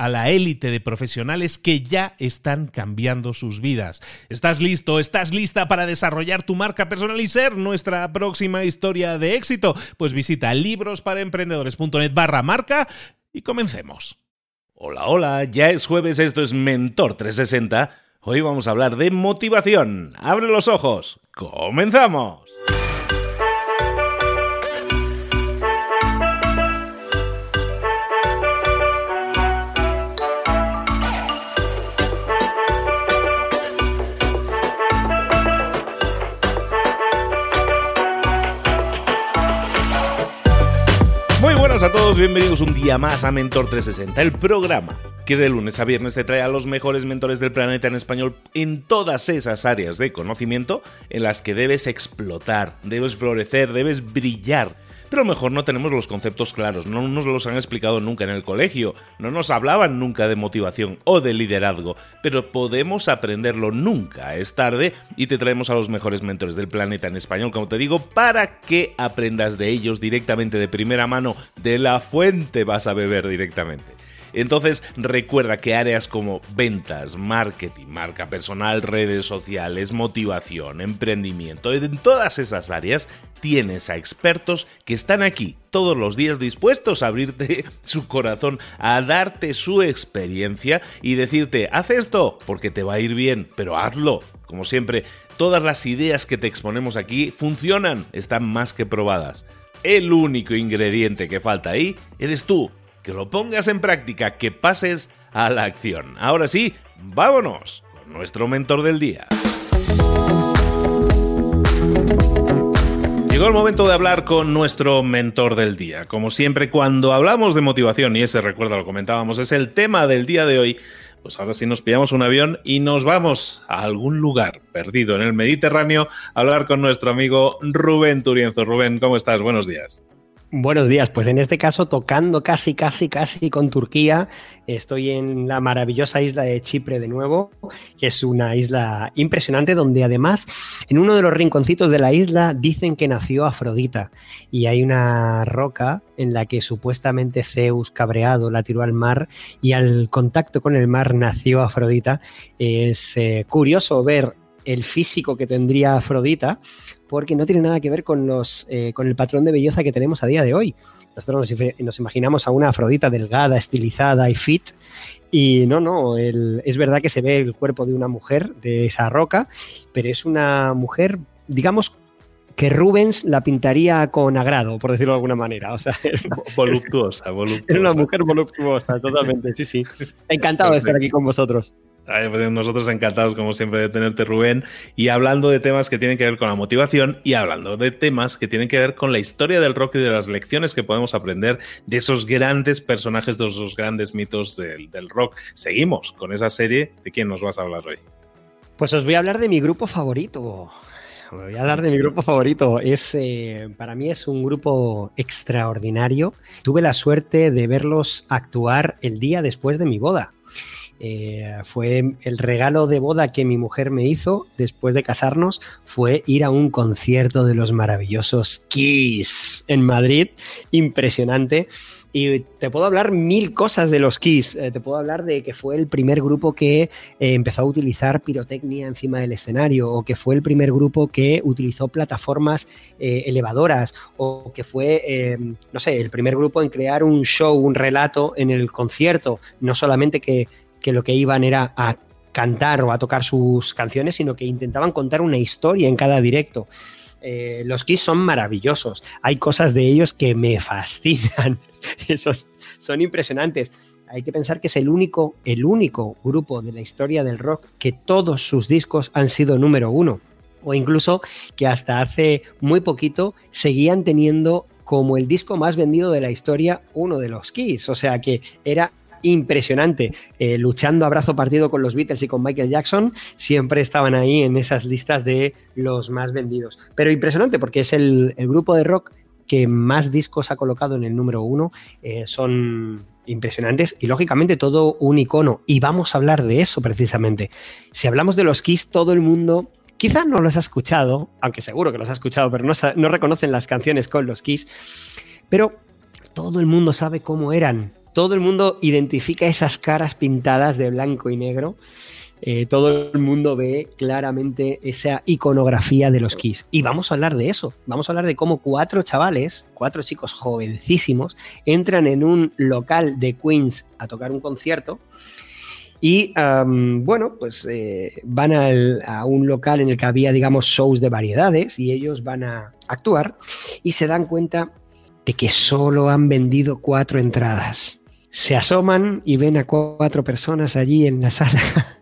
a la élite de profesionales que ya están cambiando sus vidas. ¿Estás listo? ¿Estás lista para desarrollar tu marca personal y ser nuestra próxima historia de éxito? Pues visita librosparaemprendedores.net barra marca y comencemos. Hola, hola, ya es jueves, esto es Mentor 360. Hoy vamos a hablar de motivación. Abre los ojos. ¡Comenzamos! A todos, bienvenidos un día más a Mentor 360, el programa que de lunes a viernes te trae a los mejores mentores del planeta en español en todas esas áreas de conocimiento en las que debes explotar, debes florecer, debes brillar pero mejor no tenemos los conceptos claros, no nos los han explicado nunca en el colegio, no nos hablaban nunca de motivación o de liderazgo, pero podemos aprenderlo nunca, es tarde y te traemos a los mejores mentores del planeta en español, como te digo, para que aprendas de ellos directamente de primera mano, de la fuente vas a beber directamente. Entonces recuerda que áreas como ventas, marketing, marca personal, redes sociales, motivación, emprendimiento, en todas esas áreas tienes a expertos que están aquí todos los días dispuestos a abrirte su corazón, a darte su experiencia y decirte, haz esto porque te va a ir bien, pero hazlo. Como siempre, todas las ideas que te exponemos aquí funcionan, están más que probadas. El único ingrediente que falta ahí eres tú que lo pongas en práctica, que pases a la acción. Ahora sí, vámonos con nuestro mentor del día. Llegó el momento de hablar con nuestro mentor del día. Como siempre, cuando hablamos de motivación, y ese recuerdo lo comentábamos, es el tema del día de hoy, pues ahora sí nos pillamos un avión y nos vamos a algún lugar perdido en el Mediterráneo a hablar con nuestro amigo Rubén Turienzo. Rubén, ¿cómo estás? Buenos días. Buenos días, pues en este caso tocando casi, casi, casi con Turquía, estoy en la maravillosa isla de Chipre de nuevo, que es una isla impresionante donde además en uno de los rinconcitos de la isla dicen que nació Afrodita y hay una roca en la que supuestamente Zeus cabreado la tiró al mar y al contacto con el mar nació Afrodita. Es eh, curioso ver el físico que tendría Afrodita, porque no tiene nada que ver con, los, eh, con el patrón de belleza que tenemos a día de hoy. Nosotros nos, imaginamos a una Afrodita delgada, estilizada y fit, y no, no, es verdad que se ve el cuerpo de una mujer de esa roca, pero es una mujer, digamos, que Rubens la pintaría con agrado, por decirlo de alguna manera. O sea, voluptuosa, voluptuosa. Era una mujer voluptuosa, totalmente, sí, sí. Encantado de estar aquí con vosotros. Pues nosotros encantados, como siempre, de tenerte, Rubén, y hablando de temas que tienen que ver con la motivación y hablando de temas que tienen que ver con la historia del rock y de las lecciones que podemos aprender de esos grandes personajes, de esos grandes mitos del, del rock. Seguimos con esa serie. ¿De quién nos vas a hablar hoy? Pues os voy a hablar de mi grupo favorito. voy a hablar de mi grupo favorito. Es, eh, para mí es un grupo extraordinario. Tuve la suerte de verlos actuar el día después de mi boda. Eh, fue el regalo de boda que mi mujer me hizo después de casarnos fue ir a un concierto de los maravillosos Kiss en Madrid, impresionante. Y te puedo hablar mil cosas de los Kiss. Eh, te puedo hablar de que fue el primer grupo que eh, empezó a utilizar pirotecnia encima del escenario, o que fue el primer grupo que utilizó plataformas elevadoras, o que fue, no sé, el primer grupo en crear un show, un relato en el concierto. No solamente que que lo que iban era a cantar o a tocar sus canciones, sino que intentaban contar una historia en cada directo. Eh, los Kiss son maravillosos. Hay cosas de ellos que me fascinan. son, son impresionantes. Hay que pensar que es el único, el único grupo de la historia del rock que todos sus discos han sido número uno. O incluso que hasta hace muy poquito seguían teniendo como el disco más vendido de la historia uno de los Kiss. O sea que era impresionante, eh, luchando a brazo partido con los Beatles y con Michael Jackson, siempre estaban ahí en esas listas de los más vendidos. Pero impresionante porque es el, grupo de rock que más discos ha colocado en el número uno. Eh, son impresionantes y lógicamente todo un icono. Y vamos a hablar de eso precisamente. Si hablamos de los Kiss, todo el mundo quizás no los ha escuchado, aunque seguro que los ha escuchado, pero no, no reconocen las canciones con los Kiss. Pero todo el mundo sabe cómo eran todo el mundo identifica esas caras pintadas de blanco y negro. Eh, todo el mundo ve claramente esa iconografía de los Kiss. Y vamos a hablar de eso. Vamos a hablar de cómo cuatro chavales, cuatro chicos jovencísimos, entran en un local de Queens a tocar un concierto. Y bueno, pues eh, van a un local en el que había, digamos, shows de variedades y ellos van a actuar y se dan cuenta de que solo han vendido cuatro entradas se asoman y ven a cuatro personas allí en la sala.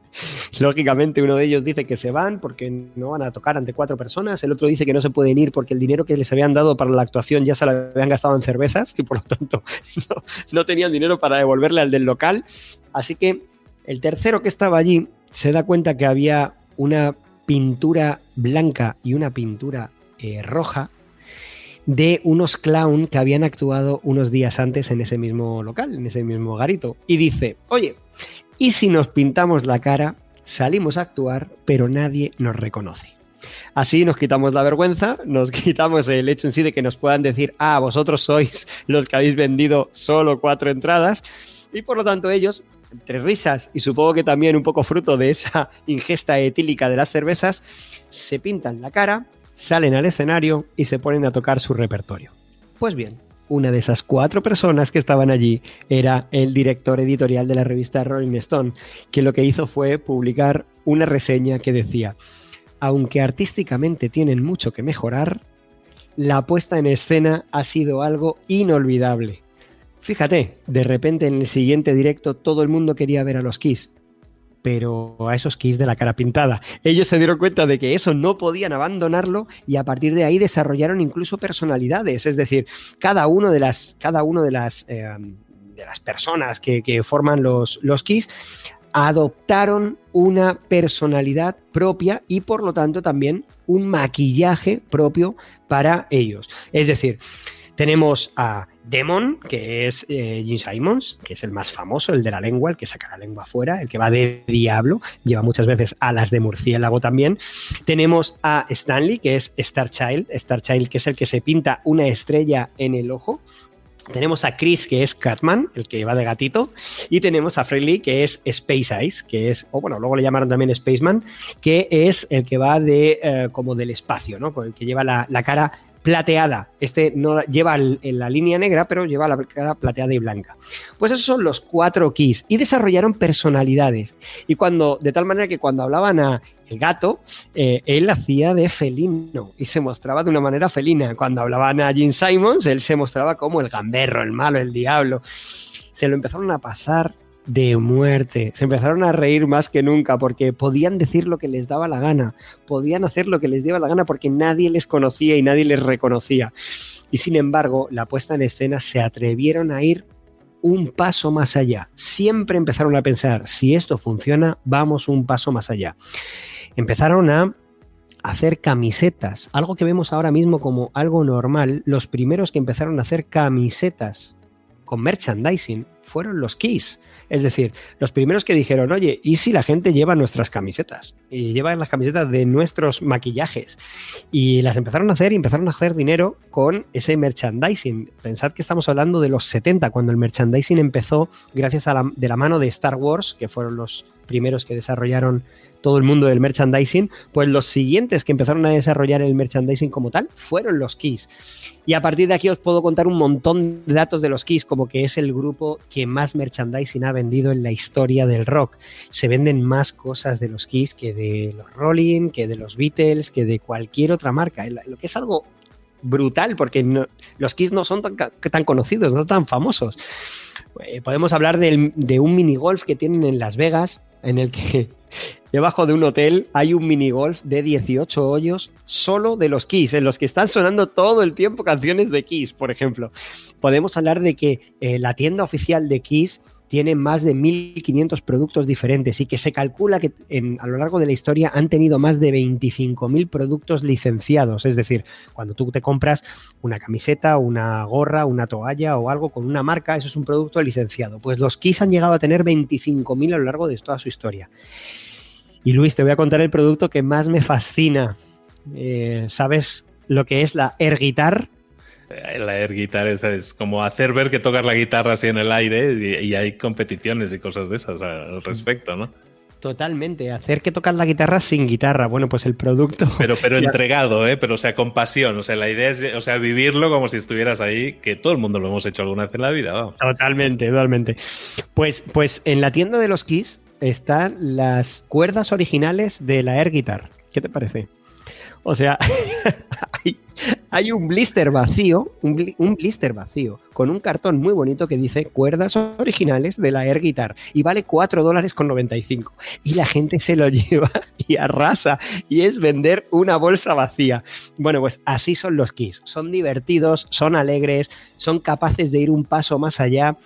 Lógicamente uno de ellos dice que se van porque no van a tocar ante cuatro personas, el otro dice que no se pueden ir porque el dinero que les habían dado para la actuación ya se lo habían gastado en cervezas y por lo tanto no, tenían dinero para devolverle al del local. Así que el tercero que estaba allí se da cuenta que había una pintura blanca y una pintura eh, roja de unos clown que habían actuado unos días antes en ese mismo local, en ese mismo garito. Y dice, oye, ¿y si nos pintamos la cara, salimos a actuar, pero nadie nos reconoce? Así nos quitamos la vergüenza, nos quitamos el hecho en sí de que nos puedan decir, ah, vosotros sois los que habéis vendido solo cuatro entradas, y por lo tanto ellos, entre risas y supongo que también un poco fruto de esa ingesta etílica de las cervezas, se pintan la cara, salen al escenario y se ponen a tocar su repertorio. Pues bien, una de esas cuatro personas que estaban allí era el director editorial de la revista Rolling Stone, que lo que hizo fue publicar una reseña que decía, aunque artísticamente tienen mucho que mejorar, la puesta en escena ha sido algo inolvidable. Fíjate, de repente en el siguiente directo todo el mundo quería ver a los Kiss, pero a esos Kiss de la cara pintada. Ellos se dieron cuenta de que eso no podían abandonarlo y a partir de ahí desarrollaron incluso personalidades, es decir, cada uno de las, cada uno de las, eh, de las personas que, forman los, los Kiss adoptaron una personalidad propia y por lo tanto también un maquillaje propio para ellos. Es decir, tenemos a Demon, que es eh, Gene Simons, que es el más famoso, el de la lengua, el que saca la lengua afuera, el que va de diablo, lleva muchas veces alas de murciélago también. Tenemos a Stanley, que es Star Child, Star Child, que es el que se pinta una estrella en el ojo. Tenemos a Chris, que es Catman, el que va de gatito, y tenemos a Freddie, que es Space Ice, que es, o bueno, luego le llamaron también Spaceman, que es el que va de eh, como del espacio, ¿no? Con el que lleva la, la cara plateada. Este no lleva en la línea negra, pero lleva la plateada y blanca. Pues esos son los cuatro keys y desarrollaron personalidades. Y cuando, de tal manera que cuando hablaban a el gato, eh, él hacía de felino y se mostraba de una manera felina. Cuando hablaban a Gene Simons, él se mostraba como el gamberro, el malo, el diablo. Se lo empezaron a pasar de muerte. Se empezaron a reír más que nunca porque podían decir lo que les daba la gana, podían hacer lo que les daba la gana porque nadie les conocía y nadie les reconocía. Y sin embargo, la puesta en escena se atrevieron a ir un paso más allá. Siempre empezaron a pensar, si esto funciona, vamos un paso más allá. Empezaron a hacer camisetas, algo que vemos ahora mismo como algo normal, los primeros que empezaron a hacer camisetas con merchandising fueron los Keys. Es decir, los primeros que dijeron, oye, ¿y si la gente lleva nuestras camisetas? Y lleva las camisetas de nuestros maquillajes. Y las empezaron a hacer y empezaron a hacer dinero con ese merchandising. Pensad que estamos hablando de los 70, cuando el merchandising empezó gracias a la, de la mano de Star Wars, que fueron los primeros que desarrollaron todo el mundo del merchandising, pues los siguientes que empezaron a desarrollar el merchandising como tal fueron los Keys. Y a partir de aquí os puedo contar un montón de datos de los Keys, como que es el grupo que más merchandising ha vendido en la historia del rock. Se venden más cosas de los Keys que de los Rolling, que de los Beatles, que de cualquier otra marca. Lo que es algo brutal, porque los Keys no son tan, tan, conocidos, no tan famosos. Eh, podemos hablar de un mini golf que tienen en Las Vegas, en el que debajo de un hotel hay un mini golf de 18 hoyos solo de los Kiss, en los que están sonando todo el tiempo canciones de Kiss, por ejemplo. Podemos hablar de que eh, la tienda oficial de Kiss tiene más de 1.500 productos diferentes y que se calcula que a lo largo de la historia han tenido más de 25.000 productos licenciados. Es decir, cuando tú te compras una camiseta, una gorra, una toalla o algo con una marca, eso es un producto licenciado. Pues los Kiss han llegado a tener 25.000 a lo largo de toda su historia. Y Luis, te voy a contar el producto que más me fascina. Eh, ¿Sabes lo que es la Air Guitar? La air guitar es, como hacer ver que tocas la guitarra así en el aire y, hay competiciones y cosas de esas al respecto, ¿no? Totalmente, hacer que tocas la guitarra sin guitarra. Bueno, pues el producto. Pero, pero entregado, ¿eh? Pero o sea, con pasión. O sea, la idea es, o sea, vivirlo como si estuvieras ahí, que todo el mundo lo hemos hecho alguna vez en la vida. Totalmente, totalmente. Pues, pues en la tienda de los Kiss están las cuerdas originales de la air guitar. ¿Qué te parece? O sea, hay, un blister vacío, un, blister vacío, con un cartón muy bonito que dice cuerdas originales de la Air Guitar y vale 4 dólares con 95. Y la gente se lo lleva y arrasa y es vender una bolsa vacía. Bueno, pues así son los Kiss. Son divertidos, son alegres, son capaces de ir un paso más allá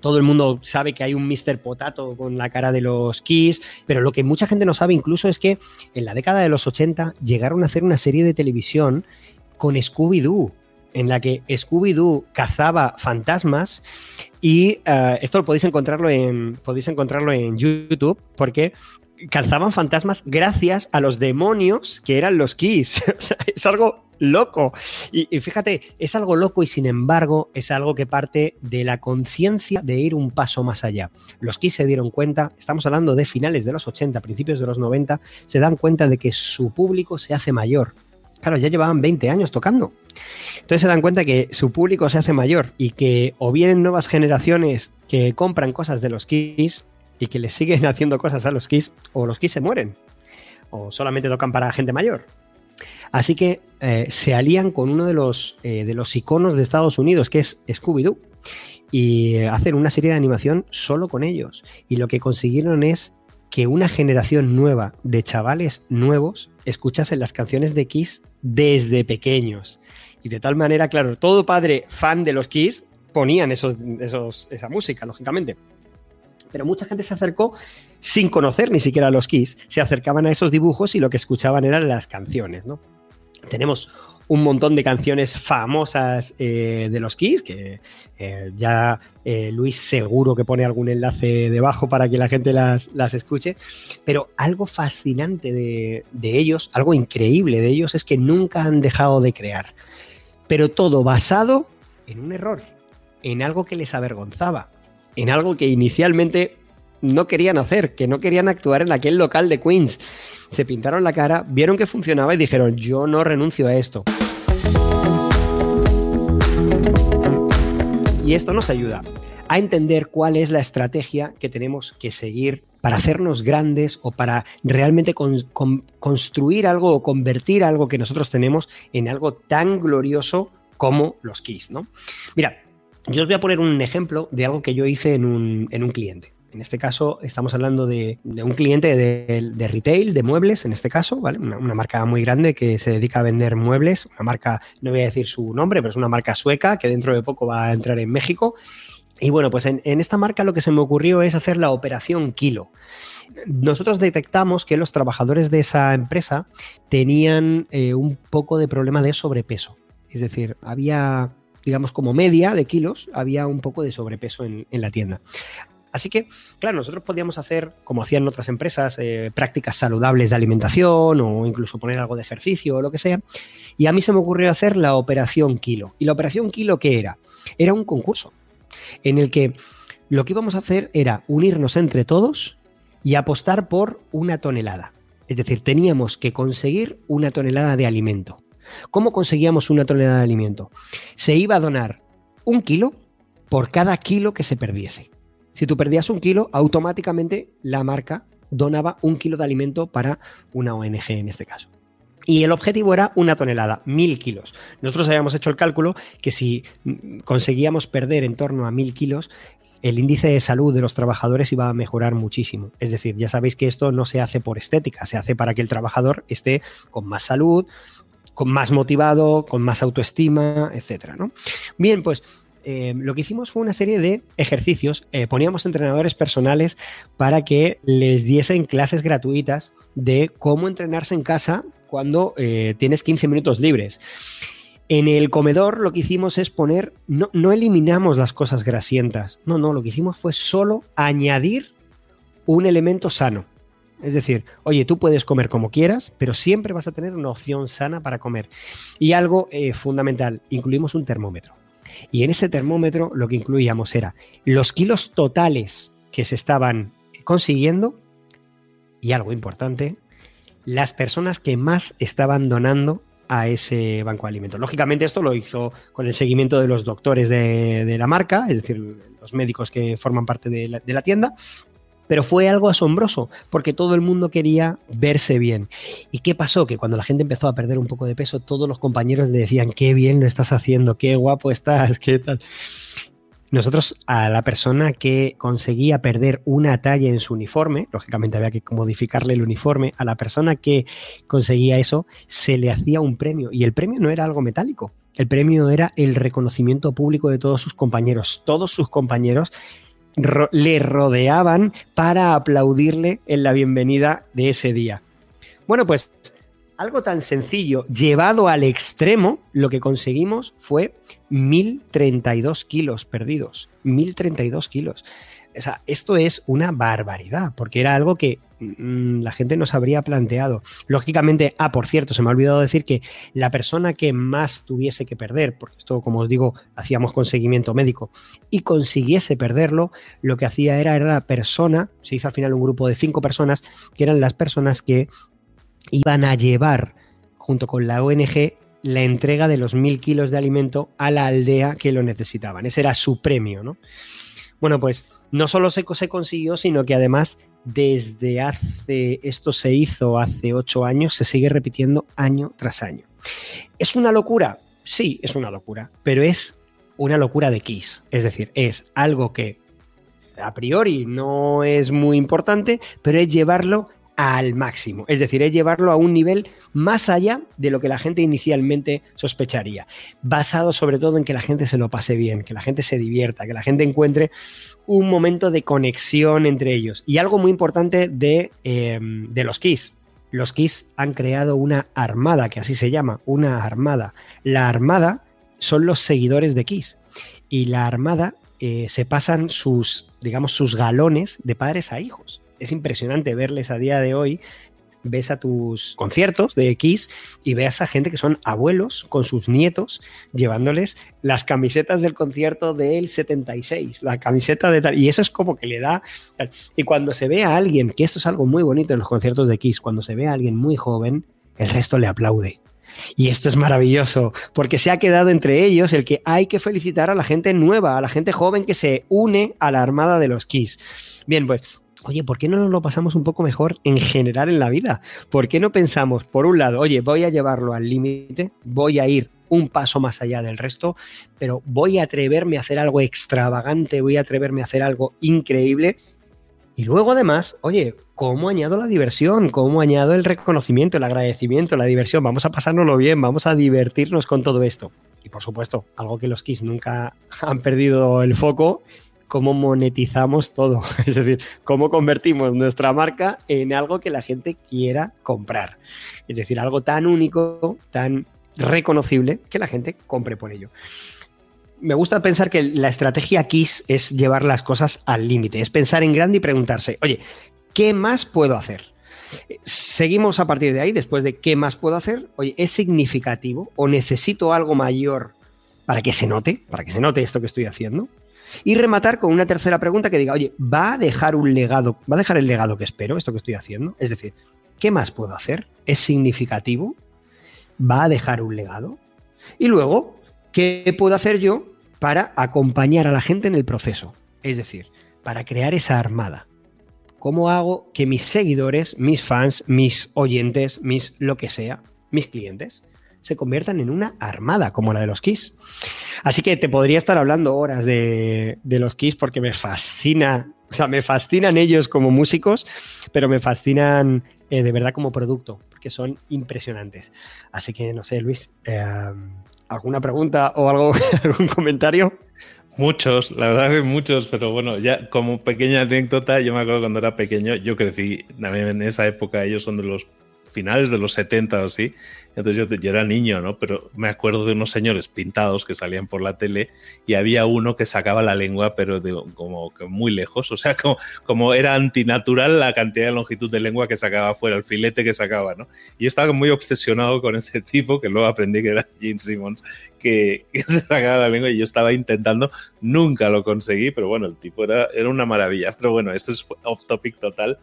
todo el mundo sabe que hay un Mr. Potato con la cara de los Kiss, pero lo que mucha gente no sabe incluso es que en la década de los 80 llegaron a hacer una serie de televisión con Scooby-Doo, en la que Scooby-Doo cazaba fantasmas y uh, esto lo podéis encontrarlo en podéis encontrarlo en YouTube porque cazaban fantasmas gracias a los demonios que eran los Kiss. es algo loco. Y, fíjate, es algo loco y sin embargo es algo que parte de la conciencia de ir un paso más allá. Los Kiss se dieron cuenta, estamos hablando de finales de los 80, principios de los 90, se dan cuenta de que su público se hace mayor. Claro, ya llevaban 20 años tocando. Entonces se dan cuenta que su público se hace mayor y que o vienen nuevas generaciones que compran cosas de los Kiss y que les siguen haciendo cosas a los Kiss, o los Kiss se mueren, o solamente tocan para gente mayor. Así que eh, se alían con uno de los, eh, de los iconos de Estados Unidos, que es Scooby-Doo, y hacen una serie de animación solo con ellos. Y lo que consiguieron es que una generación nueva de chavales nuevos escuchasen las canciones de Kiss desde pequeños. Y de tal manera, claro, todo padre fan de los Kiss ponían esos, esa música, lógicamente. Pero mucha gente se acercó sin conocer ni siquiera a los Kiss, se acercaban a esos dibujos y lo que escuchaban eran las canciones, ¿no? Tenemos un montón de canciones famosas eh, de los Kiss, que eh, ya eh, Luis seguro que pone algún enlace debajo para que la gente las, escuche, pero algo fascinante de, de, ellos, algo increíble de ellos, es que nunca han dejado de crear, pero todo basado en un error, en algo que les avergonzaba, en algo que inicialmente no querían hacer, que no querían actuar en aquel local de Queens se pintaron la cara, vieron que funcionaba y dijeron, yo no renuncio a esto. Y esto nos ayuda a entender cuál es la estrategia que tenemos que seguir para hacernos grandes o para realmente construir algo o convertir algo que nosotros tenemos en algo tan glorioso como los keys, ¿no? Mira, yo os voy a poner un ejemplo de algo que yo hice en un, en un cliente. En este caso estamos hablando de, un cliente de, retail, de muebles, en este caso, ¿vale? Una, marca muy grande que se dedica a vender muebles, una marca, no voy a decir su nombre, pero es una marca sueca que dentro de poco va a entrar en México. Y bueno, pues en, esta marca lo que se me ocurrió es hacer la operación kilo. Nosotros detectamos que los trabajadores de esa empresa tenían eh, un poco de problema de sobrepeso. Es decir, había, digamos, como media de kilos, había un poco de sobrepeso en, la tienda. Así que, claro, nosotros podíamos hacer, como hacían otras empresas, eh, prácticas saludables de alimentación o incluso poner algo de ejercicio o lo que sea. Y a mí se me ocurrió hacer la operación kilo. ¿Y la operación kilo qué era? Era un concurso en el que lo que íbamos a hacer era unirnos entre todos y apostar por una tonelada. Es decir, teníamos que conseguir una tonelada de alimento. ¿Cómo conseguíamos una tonelada de alimento? Se iba a donar un kilo por cada kilo que se perdiese. Si tú perdías un kilo, automáticamente la marca donaba un kilo de alimento para una ONG en este caso. Y el objetivo era una tonelada, mil kilos. Nosotros habíamos hecho el cálculo que si conseguíamos perder en torno a mil kilos, el índice de salud de los trabajadores iba a mejorar muchísimo. Es decir, ya sabéis que esto no se hace por estética, se hace para que el trabajador esté con más salud, con más motivado, con más autoestima, etcétera. ¿no? Bien, pues eh, lo que hicimos fue una serie de ejercicios. Eh, poníamos entrenadores personales para que les diesen clases gratuitas de cómo entrenarse en casa cuando eh, tienes 15 minutos libres. En el comedor lo que hicimos es poner, no, no eliminamos las cosas grasientas, no, no, lo que hicimos fue solo añadir un elemento sano. Es decir, oye, tú puedes comer como quieras, pero siempre vas a tener una opción sana para comer. Y algo fundamental, incluimos un termómetro. Y en ese termómetro lo que incluíamos era los kilos totales que se estaban consiguiendo y algo importante, las personas que más estaban donando a ese banco de alimentos. Lógicamente esto lo hizo con el seguimiento de los doctores de, la marca, es decir, los médicos que forman parte de la tienda, pero fue algo asombroso porque todo el mundo quería verse bien. ¿Y qué pasó? Que cuando la gente empezó a perder un poco de peso, todos los compañeros le decían, qué bien lo estás haciendo, qué guapo estás, qué tal. Nosotros a la persona que conseguía perder una talla en su uniforme, lógicamente había que modificarle el uniforme, a la persona que conseguía eso se le hacía un premio y el premio no era algo metálico, el premio era el reconocimiento público de todos sus compañeros. Todos sus compañeros le rodeaban para aplaudirle en la bienvenida de ese día. Bueno, pues algo tan sencillo, llevado al extremo, lo que conseguimos fue 1032 kilos perdidos. 1032 kilos. Esto es una barbaridad, porque era algo que mm, la gente no se habría planteado. Lógicamente, ah, por cierto, se me ha olvidado decir que la persona que más tuviese que perder, porque esto, como os digo, hacíamos con seguimiento médico, y consiguiese perderlo, lo que hacía era, era la persona, se hizo al final un grupo de cinco personas, que eran las personas que iban a llevar, junto con la ONG, la entrega de los mil kilos de alimento a la aldea que lo necesitaban. Ese era su premio, ¿no? Bueno, pues no solo se, consiguió, sino que además desde hace, esto se hizo hace ocho años, se sigue repitiendo año tras año. ¿Es una locura? Sí, es una locura, pero es una locura de Kiss. Es decir, es algo que a priori no es muy importante, pero es llevarlo al máximo. Es decir, es llevarlo a un nivel más allá de lo que la gente inicialmente sospecharía. Basado sobre todo en que la gente se lo pase bien, que la gente se divierta, que la gente encuentre un momento de conexión entre ellos. Y algo muy importante de, em, de los Kiss. Los Kiss han creado una armada, que así se llama, una armada. La armada son los seguidores de Kiss. Y la armada eh, se pasan sus, digamos, sus galones de padres a hijos es impresionante verles a día de hoy. Ves a tus conciertos de X y ves a gente que son abuelos con sus nietos llevándoles las camisetas del concierto del 76, la camiseta de tal. Y eso es como que le da. Y cuando se ve a alguien, que esto es algo muy bonito en los conciertos de X, cuando se ve a alguien muy joven, el resto le aplaude. Y esto es maravilloso, porque se ha quedado entre ellos el que hay que felicitar a la gente nueva, a la gente joven que se une a la armada de los Kiss. Bien, pues oye, ¿por qué no nos lo pasamos un poco mejor en general en la vida? ¿Por qué no pensamos, por un lado, oye, voy a llevarlo al límite, voy a ir un paso más allá del resto, pero voy a atreverme a hacer algo extravagante, voy a atreverme a hacer algo increíble? Y luego además, oye, ¿cómo añado la diversión? ¿Cómo añado el reconocimiento, el agradecimiento, la diversión? Vamos a pasárnoslo bien, vamos a divertirnos con todo esto. Y por supuesto, algo que los Kiss nunca han perdido el foco cómo monetizamos todo. Es decir, cómo convertimos nuestra marca en algo que la gente quiera comprar. Es decir, algo tan único, tan reconocible, que la gente compre por ello. Me gusta pensar que la estrategia KISS es llevar las cosas al límite, es pensar en grande y preguntarse, oye, ¿qué más puedo hacer? Seguimos a partir de ahí, después de qué más puedo hacer. Oye, ¿es significativo o necesito algo mayor para que se note, para que se note esto que estoy haciendo? Y rematar con una tercera pregunta que diga, oye, ¿va a dejar un legado? ¿Va a dejar el legado que espero, esto que estoy haciendo? Es decir, ¿qué más puedo hacer? ¿Es significativo? ¿Va a dejar un legado? Y luego, ¿qué puedo hacer yo para acompañar a la gente en el proceso? Es decir, para crear esa armada. ¿Cómo hago que mis seguidores, mis fans, mis oyentes, mis lo que sea, mis clientes, se conviertan en una armada como la de los Kiss. Así que te podría estar hablando horas de, los Kiss porque me fascina, o sea, me fascinan ellos como músicos, pero me fascinan eh, de verdad como producto, porque son impresionantes. Así que no sé, Luis, eh, ¿alguna pregunta o algo, algún comentario? Muchos, la verdad que muchos, pero bueno, ya como pequeña anécdota, yo me acuerdo cuando era pequeño, yo crecí también en esa época, ellos son de los finales de los 70 o así, entonces yo, yo, era niño, ¿no? Pero me acuerdo de unos señores pintados que salían por la tele y había uno que sacaba la lengua, pero de, como que muy lejos. O sea, como, como era antinatural la cantidad de longitud de lengua que sacaba fuera, el filete que sacaba, ¿no? Y yo estaba muy obsesionado con ese tipo, que luego aprendí que era Gene Simmons, que, que, se sacaba la lengua y yo estaba intentando, nunca lo conseguí, pero bueno, el tipo era, era una maravilla. Pero bueno, esto es off topic total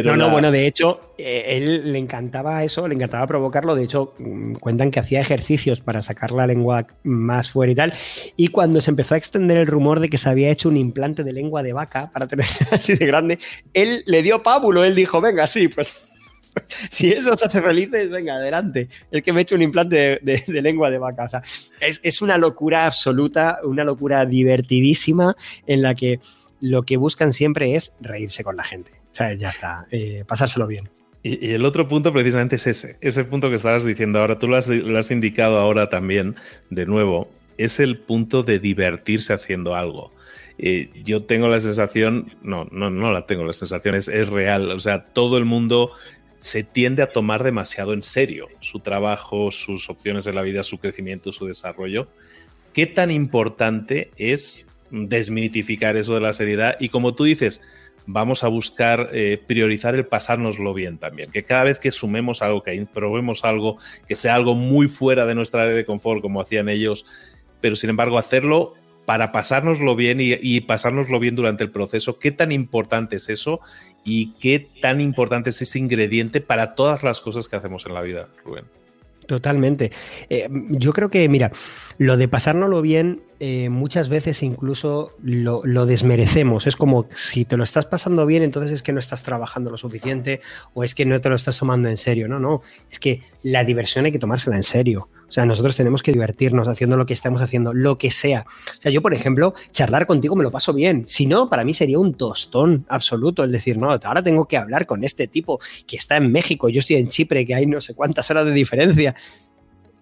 no, no, bueno, de hecho, eh, él le encantaba eso, le encantaba provocarlo. De hecho, mm, cuentan que hacía ejercicios para sacar la lengua más fuera y tal. Y cuando se empezó a extender el rumor de que se había hecho un implante de lengua de vaca para tener así de grande, él le dio pábulo. Él dijo, venga, sí, pues si eso os hace felices, venga, adelante. El que me he hecho un implante de, lengua de vaca. Es, es, una locura absoluta, una locura divertidísima en la que lo que buscan siempre es reírse con la gente. O sea, ya está, eh, pasárselo bien. Y, el otro punto precisamente es ese, ese punto que estabas diciendo ahora, tú lo has, indicado ahora también, de nuevo, es el punto de divertirse haciendo algo. Eh, yo tengo la sensación, no, no, no la tengo la sensación, es, es real, o sea, todo el mundo se tiende a tomar demasiado en serio su trabajo, sus opciones en la vida, su crecimiento, su desarrollo. ¿Qué tan importante es desmitificar eso de la seriedad? Y como tú dices, vamos a buscar eh, priorizar el pasárnoslo bien también. Que cada vez que sumemos algo, que probemos algo, que sea algo muy fuera de nuestra área de confort, como hacían ellos, pero sin embargo hacerlo para pasárnoslo bien y, y pasárnoslo bien durante el proceso, ¿qué tan importante es eso? Y qué tan importante es ese ingrediente para todas las cosas que hacemos en la vida, Rubén. Totalmente. Eh, yo creo que, mira, lo de pasárnoslo bien eh, muchas veces incluso lo, desmerecemos. Es como si te lo estás pasando bien, entonces es que no estás trabajando lo suficiente o es que no te lo estás tomando en serio. No, no. Es que la diversión hay que tomársela en serio. O sea, nosotros tenemos que divertirnos haciendo lo que estamos haciendo, lo que sea. O sea, yo, por ejemplo, charlar contigo me lo paso bien. Si no, para mí sería un tostón absoluto el decir, no, ahora tengo que hablar con este tipo que está en México, yo estoy en Chipre, que hay no sé cuántas horas de diferencia.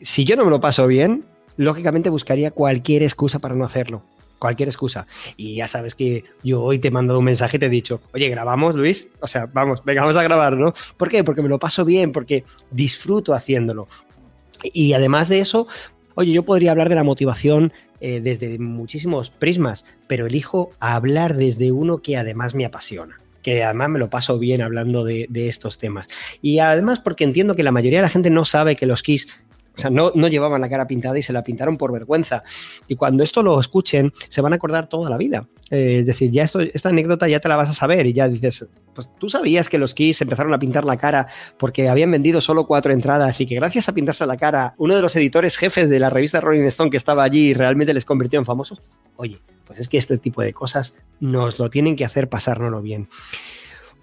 Si yo no me lo paso bien, lógicamente buscaría cualquier excusa para no hacerlo. Cualquier excusa. Y ya sabes que yo hoy te he mandado un mensaje y te he dicho, oye, grabamos, Luis. O sea, vamos, venga, vamos a grabar, ¿no? ¿Por qué? Porque me lo paso bien, porque disfruto haciéndolo. Y además de eso, oye, yo podría hablar de la motivación eh, desde muchísimos prismas, pero elijo hablar desde uno que además me apasiona que además me lo paso bien hablando de, de, estos temas. Y además porque entiendo que la mayoría de la gente no sabe que los KISS o sea, no, no, llevaban la cara pintada y se la pintaron por vergüenza. Y cuando esto lo escuchen, se van a acordar toda la vida. Eh, es decir, ya esto, esta anécdota ya te la vas a saber y ya dices, pues tú sabías que los Kiss empezaron a pintar la cara porque habían vendido solo cuatro entradas y que gracias a pintarse la cara, uno de los editores jefes de la revista Rolling Stone que estaba allí realmente les convirtió en famosos. Oye, pues es que este tipo de cosas nos lo tienen que hacer pasárnoslo bien.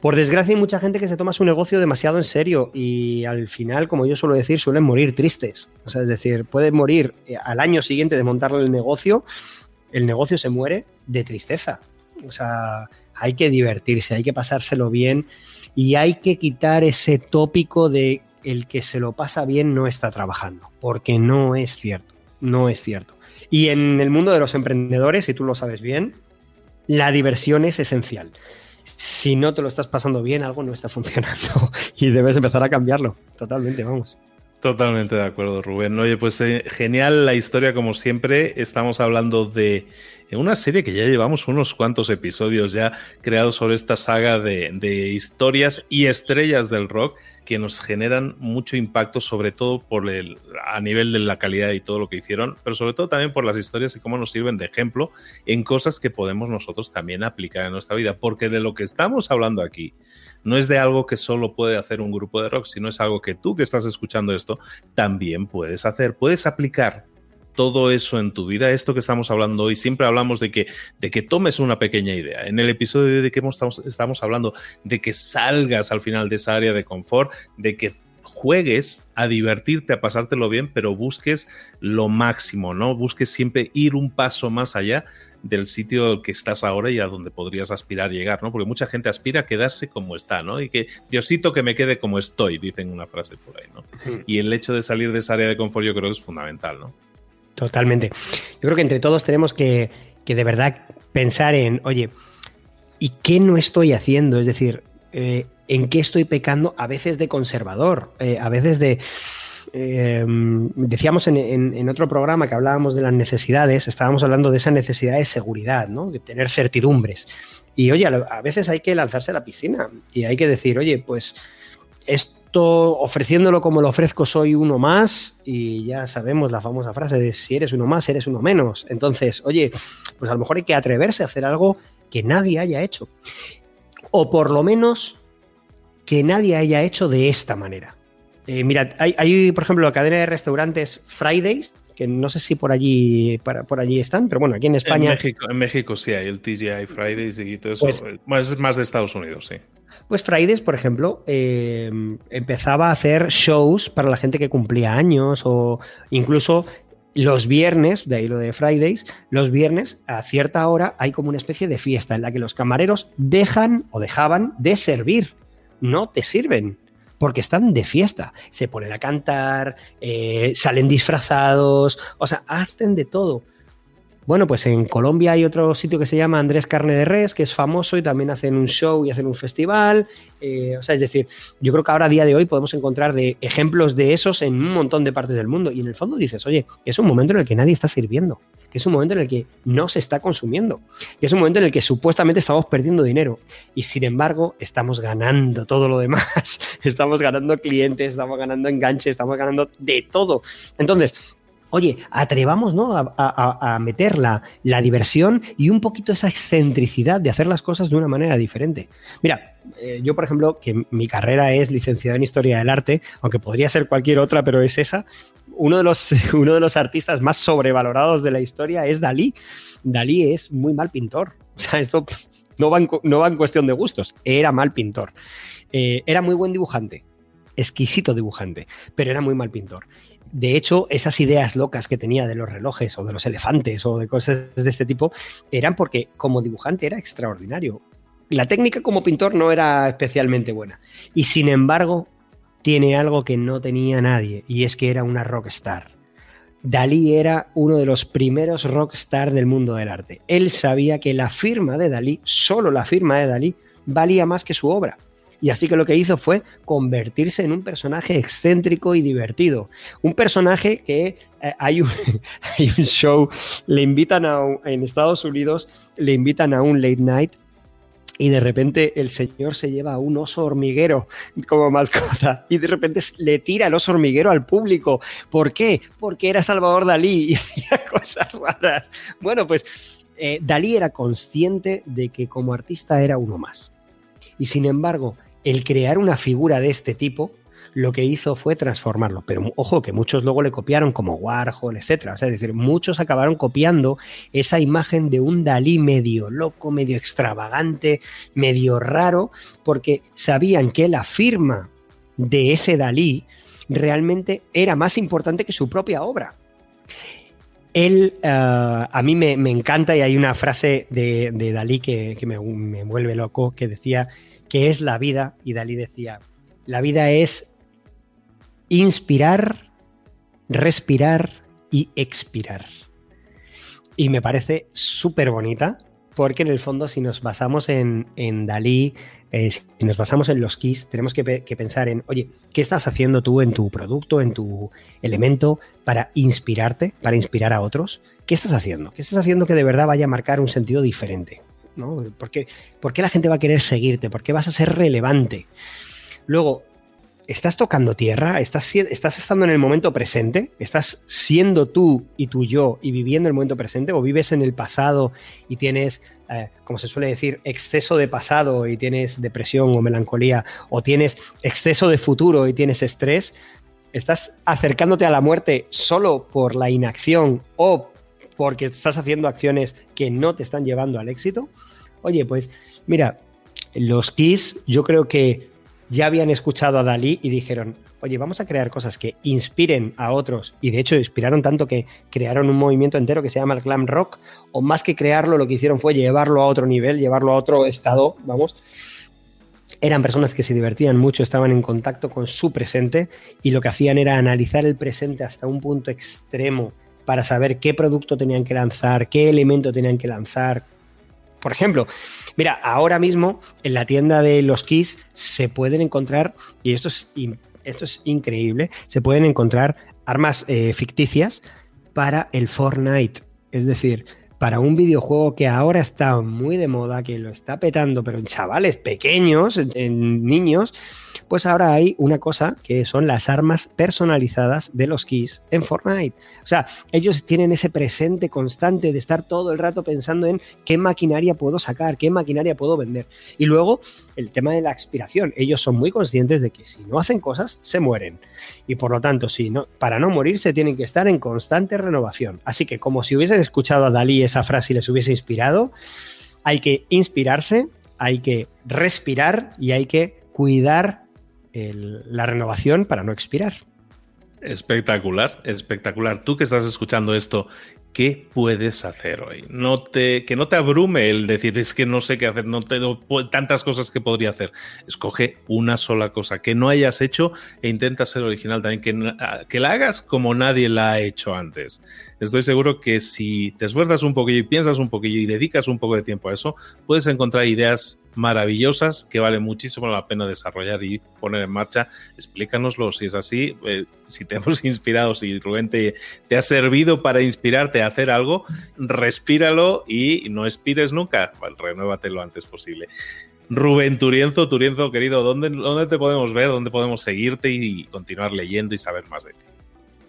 Por desgracia hay mucha gente que se toma su negocio demasiado en serio y al final, como yo suelo decir, suelen morir tristes. O sea, es decir, pueden morir eh, al año siguiente de montarle el negocio, el negocio se muere de tristeza. O sea, hay que divertirse, hay que pasárselo bien y hay que quitar ese tópico de el que se lo pasa bien no está trabajando, porque no es cierto, no es cierto. Y en el mundo de los emprendedores, si tú lo sabes bien, la diversión es esencial. Si no te lo estás pasando bien, algo no está funcionando y debes empezar a cambiarlo. Totalmente, vamos. Totalmente de acuerdo, Rubén. Oye, pues eh, genial la historia como siempre. Estamos hablando de una serie que ya llevamos unos cuantos episodios ya creados sobre esta saga de, de historias y estrellas del rock que nos generan mucho impacto, sobre todo por el, a nivel de la calidad y todo lo que hicieron, pero sobre todo también por las historias y cómo nos sirven de ejemplo en cosas que podemos nosotros también aplicar en nuestra vida. Porque de lo que estamos hablando aquí no es de algo que solo puede hacer un grupo de rock, sino es algo que tú que estás escuchando esto también puedes hacer, puedes aplicar todo eso en tu vida, esto que estamos hablando hoy, siempre hablamos de que, de que tomes una pequeña idea. En el episodio de que estamos, estamos hablando de que salgas al final de esa área de confort, de que juegues a divertirte, a pasártelo bien, pero busques lo máximo, ¿no? Busques siempre ir un paso más allá del sitio que estás ahora y a donde podrías aspirar llegar, ¿no? Porque mucha gente aspira a quedarse como está, ¿no? Y que Diosito que me quede como estoy, dicen una frase por ahí, ¿no? Y el hecho de salir de esa área de confort yo creo que es fundamental, ¿no? Totalmente. Yo creo que entre todos tenemos que, de verdad pensar en, oye, ¿y qué no estoy haciendo? Es decir, eh, ¿en qué estoy pecando? A veces de conservador, eh, a veces de... Em, decíamos en, otro programa que hablábamos de las necesidades, estábamos hablando de esa necesidad de seguridad, ¿no? de tener certidumbres. Y oye, a veces hay que lanzarse a la piscina y hay que decir, oye, pues ofreciéndolo como lo ofrezco soy uno más y ya sabemos la famosa frase de si eres uno más, eres uno menos. Entonces, oye, pues a lo mejor hay que atreverse a hacer algo que nadie haya hecho. O por lo menos que nadie haya hecho de esta manera. Eh, mira, hay, por ejemplo, la cadena de restaurantes Fridays, que no sé si por allí, por allí están, pero bueno, aquí en España. En México, sí hay el TGI Fridays y todo eso. Pues más, más de Estados Unidos, sí. Pues Fridays, por ejemplo, eh, empezaba a hacer shows para la gente que cumplía años o incluso los viernes, de ahí lo de Fridays, los viernes a cierta hora hay como una especie de fiesta en la que los camareros dejan o dejaban de servir. No te sirven, porque están de fiesta. Se ponen a cantar, eh, salen disfrazados, o sea, hacen de todo. Bueno, pues en Colombia hay otro sitio que se llama Andrés Carne de Res, que es famoso y también hacen un show y hacen un festival. Eh, o sea, es decir, yo creo que ahora a día de hoy podemos encontrar de ejemplos de esos en un montón de partes del mundo. Y en el fondo dices, oye, es un momento en el que nadie está sirviendo, que es un momento en el que no se está consumiendo, que es un momento en el que supuestamente estamos perdiendo dinero. Y sin embargo, estamos ganando todo lo demás. estamos ganando clientes, estamos ganando enganches, estamos ganando de todo. Entonces, oye, atrevamos ¿no? a, meter la, diversión y un poquito esa excentricidad de hacer las cosas de una manera diferente. Mira, eh, yo por ejemplo, que mi carrera es licenciada en Historia del Arte, aunque podría ser cualquier otra, pero es esa, uno de los, uno de los artistas más sobrevalorados de la historia es Dalí. Dalí es muy mal pintor. O sea, esto no va en, no va en cuestión de gustos, era mal pintor. Eh, era muy buen dibujante, exquisito dibujante, pero era muy mal pintor de hecho, esas ideas locas que tenía de los relojes o de los elefantes o de cosas de este tipo eran porque como dibujante era extraordinario. La técnica como pintor no era especialmente buena. Y sin embargo, tiene algo que no tenía nadie y es que era una rockstar. Dalí era uno de los primeros rockstar del mundo del arte. Él sabía que la firma de Dalí, solo la firma de Dalí, valía más que su obra. Y así que lo que hizo fue convertirse en un personaje excéntrico y divertido. Un personaje que eh, hay, un, show, le invitan a en Estados Unidos, le invitan a un late night y de repente el señor se lleva a un oso hormiguero como mascota y de repente le tira el oso hormiguero al público. ¿Por qué? Porque era Salvador Dalí y hacía cosas raras. Bueno, pues eh, Dalí era consciente de que como artista era uno más. Y sin embargo, el crear una figura de este tipo, lo que hizo fue transformarlo. Pero ojo, que muchos luego le copiaron como Warhol, etcétera. es decir, muchos acabaron copiando esa imagen de un Dalí medio loco, medio extravagante, medio raro, porque sabían que la firma de ese Dalí realmente era más importante que su propia obra. Él, eh, a mí me, encanta y hay una frase de, Dalí que, me, me, vuelve loco, que decía que es la vida, y Dalí decía, la vida es inspirar, respirar y expirar. Y me parece súper bonita porque en el fondo si nos basamos en, Dalí, eh, si nos basamos en los keys, tenemos que, pensar en, oye, ¿qué estás haciendo tú en tu producto, en tu elemento para inspirarte, para inspirar a otros? ¿Qué estás haciendo? ¿Qué estás haciendo que de verdad vaya a marcar un sentido diferente? ¿No? ¿Por, qué, ¿Por qué la gente va a querer seguirte? ¿Por qué vas a ser relevante? Luego, ¿estás tocando tierra? ¿Estás, ¿Estás estando en el momento presente? ¿Estás siendo tú y tu yo y viviendo el momento presente? ¿O vives en el pasado y tienes, eh, como se suele decir, exceso de pasado y tienes depresión o melancolía? ¿O tienes exceso de futuro y tienes estrés? ¿Estás acercándote a la muerte solo por la inacción o porque estás haciendo acciones que no te están llevando al éxito? Oye, pues mira, los KISS yo creo que ya habían escuchado a Dalí y dijeron, oye, vamos a crear cosas que inspiren a otros. Y de hecho inspiraron tanto que crearon un movimiento entero que se llama el glam rock, o más que crearlo, lo que hicieron fue llevarlo a otro nivel, llevarlo a otro estado, vamos. Eran personas que se divertían mucho, estaban en contacto con su presente y lo que hacían era analizar el presente hasta un punto extremo para saber qué producto tenían que lanzar, qué elemento tenían que lanzar, por ejemplo, mira, ahora mismo en la tienda de los Keys se pueden encontrar, y esto es, esto es increíble, se pueden encontrar armas eh, ficticias para el Fortnite. Es decir, para un videojuego que ahora está muy de moda, que lo está petando, pero en chavales pequeños, en niños, pues ahora hay una cosa que son las armas personalizadas de los keys en Fortnite. O sea, ellos tienen ese presente constante de estar todo el rato pensando en qué maquinaria puedo sacar, qué maquinaria puedo vender. Y luego el tema de la expiración. Ellos son muy conscientes de que si no hacen cosas, se mueren. Y por lo tanto, si no, para no morirse tienen que estar en constante renovación. Así que como si hubiesen escuchado a Dalí esa frase y les hubiese inspirado, hay que inspirarse, hay que respirar y hay que cuidar la renovación para no expirar. Espectacular, espectacular. Tú que estás escuchando esto, ¿qué puedes hacer hoy? No te, que no te abrume el decir, es que no sé qué hacer, no tengo tantas cosas que podría hacer. Escoge una sola cosa que no hayas hecho e intenta ser original también, que, que la hagas como nadie la ha hecho antes estoy seguro que si te esfuerzas un poquillo y piensas un poquillo y dedicas un poco de tiempo a eso, puedes encontrar ideas maravillosas que vale muchísimo la pena desarrollar y poner en marcha. Explícanoslo si es así, eh, si te hemos inspirado, si Rubén te, ha servido para inspirarte a hacer algo, respíralo y no expires nunca, renuévate lo antes posible. Rubén Turienzo, Turienzo querido, ¿dónde, ¿dónde te podemos ver? ¿Dónde podemos seguirte y continuar leyendo y saber más de ti?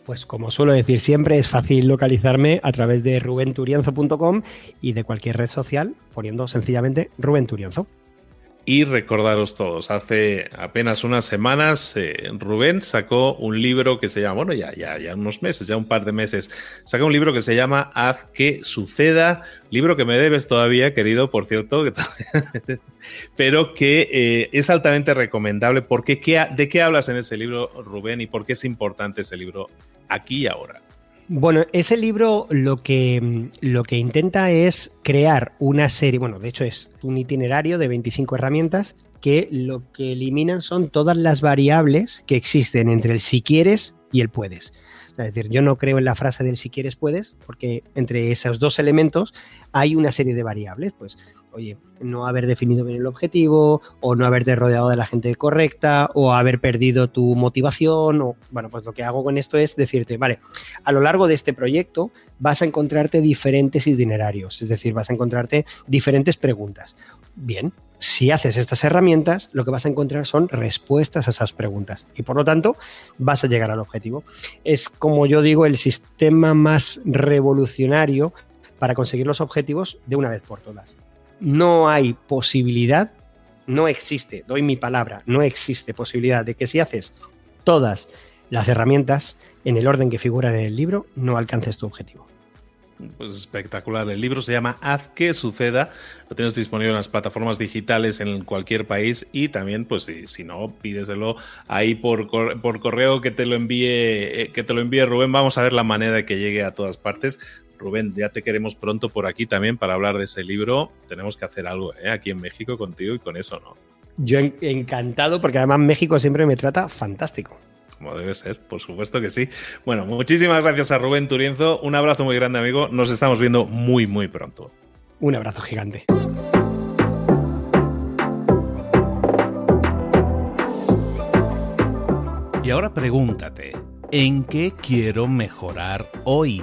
Pues como suelo decir siempre, es fácil localizarme a través de rubenturienzo.com y de cualquier red social poniendo sencillamente Rubén Turienzo. Y recordaros todos, hace apenas unas semanas eh, Rubén sacó un libro que se llama, bueno, ya, ya, ya unos meses, ya un par de meses, sacó un libro que se llama Haz que suceda, libro que me debes todavía, querido, por cierto, pero que eh, es altamente recomendable. Porque, ¿qué, ¿De qué hablas en ese libro, Rubén, y por qué es importante ese libro aquí y ahora? Bueno, ese libro lo que, lo que intenta es crear una serie, bueno, de hecho es un itinerario de 25 herramientas que lo que eliminan son todas las variables que existen entre el si quieres y el puedes. Es decir, yo no creo en la frase del si quieres puedes, porque entre esos dos elementos hay una serie de variables. Pues oye, no haber definido bien el objetivo, o no haberte rodeado de la gente correcta, o haber perdido tu motivación, o bueno, pues lo que hago con esto es decirte, vale, a lo largo de este proyecto vas a encontrarte diferentes itinerarios, es decir, vas a encontrarte diferentes preguntas. Bien, si haces estas herramientas, lo que vas a encontrar son respuestas a esas preguntas y por lo tanto vas a llegar al objetivo. Es como yo digo, el sistema más revolucionario para conseguir los objetivos de una vez por todas no hay posibilidad, no existe, doy mi palabra, no existe posibilidad de que si haces todas las herramientas en el orden que figuran en el libro, no alcances tu objetivo. Pues espectacular. El libro se llama Haz que suceda. Lo tienes disponible en las plataformas digitales en cualquier país y también, pues si, no, pídeselo ahí por, por, correo que te lo envíe, eh, que te lo envíe Rubén. Vamos a ver la manera de que llegue a todas partes. Rubén, ya te queremos pronto por aquí también para hablar de ese libro. Tenemos que hacer algo ¿eh? aquí en México contigo y con eso, ¿no? Yo encantado porque además México siempre me trata fantástico. Como debe ser, por supuesto que sí. Bueno, muchísimas gracias a Rubén Turienzo. Un abrazo muy grande, amigo. Nos estamos viendo muy, muy pronto. Un abrazo gigante. Y ahora pregúntate, ¿en qué quiero mejorar hoy?